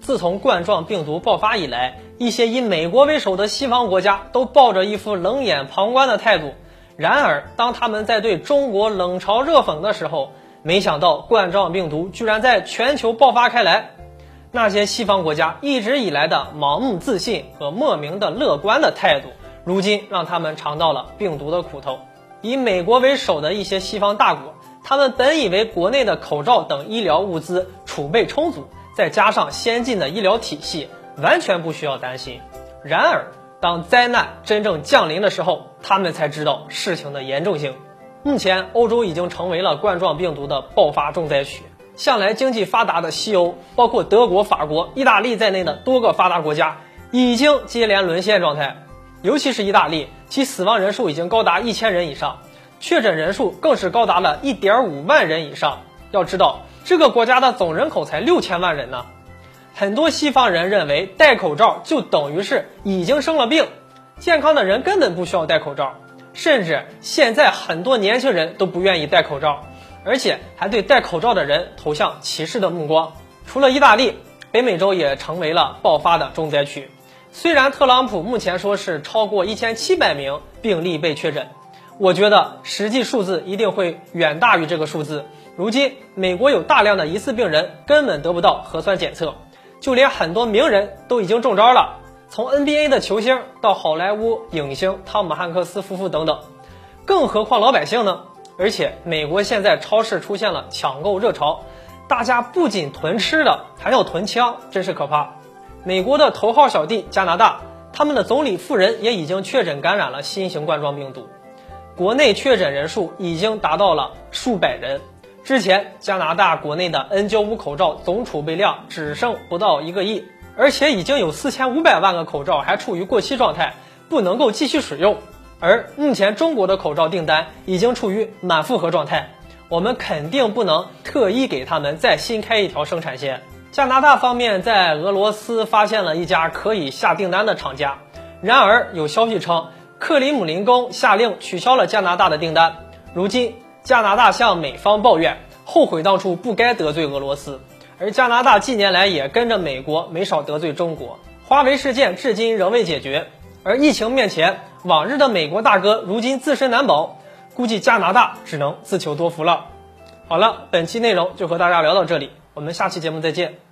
自从冠状病毒爆发以来，一些以美国为首的西方国家都抱着一副冷眼旁观的态度。然而，当他们在对中国冷嘲热讽的时候，没想到冠状病毒居然在全球爆发开来。那些西方国家一直以来的盲目自信和莫名的乐观的态度，如今让他们尝到了病毒的苦头。以美国为首的一些西方大国，他们本以为国内的口罩等医疗物资储备充足，再加上先进的医疗体系，完全不需要担心。然而，当灾难真正降临的时候，他们才知道事情的严重性。目前，欧洲已经成为了冠状病毒的爆发重灾区。向来经济发达的西欧，包括德国、法国、意大利在内的多个发达国家，已经接连沦陷状态。尤其是意大利，其死亡人数已经高达一千人以上，确诊人数更是高达了一点五万人以上。要知道，这个国家的总人口才六千万人呢。很多西方人认为戴口罩就等于是已经生了病，健康的人根本不需要戴口罩，甚至现在很多年轻人都不愿意戴口罩。而且还对戴口罩的人投向歧视的目光。除了意大利，北美洲也成为了爆发的重灾区。虽然特朗普目前说是超过一千七百名病例被确诊，我觉得实际数字一定会远大于这个数字。如今，美国有大量的疑似病人根本得不到核酸检测，就连很多名人都已经中招了，从 NBA 的球星到好莱坞影星汤姆汉克斯夫妇等等，更何况老百姓呢？而且，美国现在超市出现了抢购热潮，大家不仅囤吃的，还要囤枪，真是可怕。美国的头号小弟加拿大，他们的总理夫人也已经确诊感染了新型冠状病毒，国内确诊人数已经达到了数百人。之前，加拿大国内的 N95 口罩总储备量只剩不到一个亿，而且已经有四千五百万个口罩还处于过期状态，不能够继续使用。而目前中国的口罩订单已经处于满负荷状态，我们肯定不能特意给他们再新开一条生产线。加拿大方面在俄罗斯发现了一家可以下订单的厂家，然而有消息称，克里姆林宫下令取消了加拿大的订单。如今，加拿大向美方抱怨，后悔当初不该得罪俄罗斯，而加拿大近年来也跟着美国没少得罪中国。华为事件至今仍未解决。而疫情面前，往日的美国大哥如今自身难保，估计加拿大只能自求多福了。好了，本期内容就和大家聊到这里，我们下期节目再见。